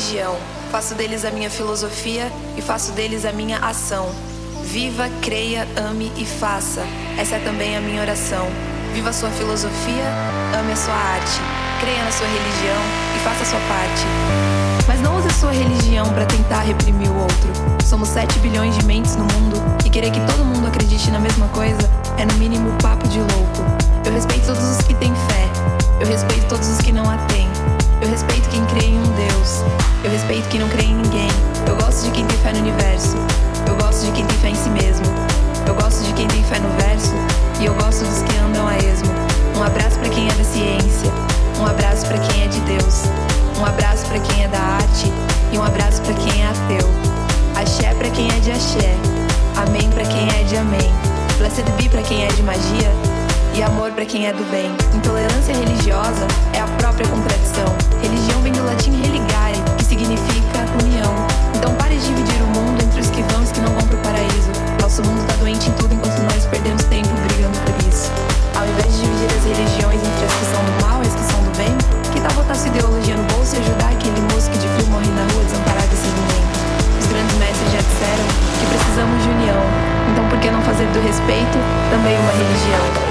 religião. Faço deles a minha filosofia e faço deles a minha ação. Viva, creia, ame e faça. Essa é também a minha oração. Viva a sua filosofia, ame a sua arte. Creia na sua religião e faça a sua parte. Mas não use a sua religião para tentar reprimir o outro. Somos 7 bilhões de mentes no mundo e querer que todo mundo acredite na mesma coisa é no mínimo papo de louco. Eu respeito todos os que têm fé. Eu respeito todos os que não a têm. Eu respeito quem crê em um Deus. Eu respeito quem não crê em ninguém. Eu gosto de quem tem fé no universo. Eu gosto de quem tem fé em si mesmo. Eu gosto de quem tem fé no verso. E eu gosto dos que andam a esmo. Um abraço para quem é da ciência. Um abraço para quem é de Deus. Um abraço para quem é da arte. E um abraço para quem é ateu. Axé para quem é de axé. Amém para quem é de amém. Blessed be para quem é de magia e amor para quem é do bem. Intolerância religiosa é a própria contradição. Religião vem do latim religare, que significa união. Então pare de dividir o mundo entre os que vão e os que não vão pro paraíso. Nosso mundo tá doente em tudo enquanto nós perdemos tempo brigando por isso. Ao invés de dividir as religiões entre as que são do mal e as que são do bem, que tal botar sua ideologia no bolso e ajudar aquele moço que de frio morre na rua desamparado e sem ninguém? Os grandes mestres já disseram que precisamos de união. Então por que não fazer do respeito também uma religião?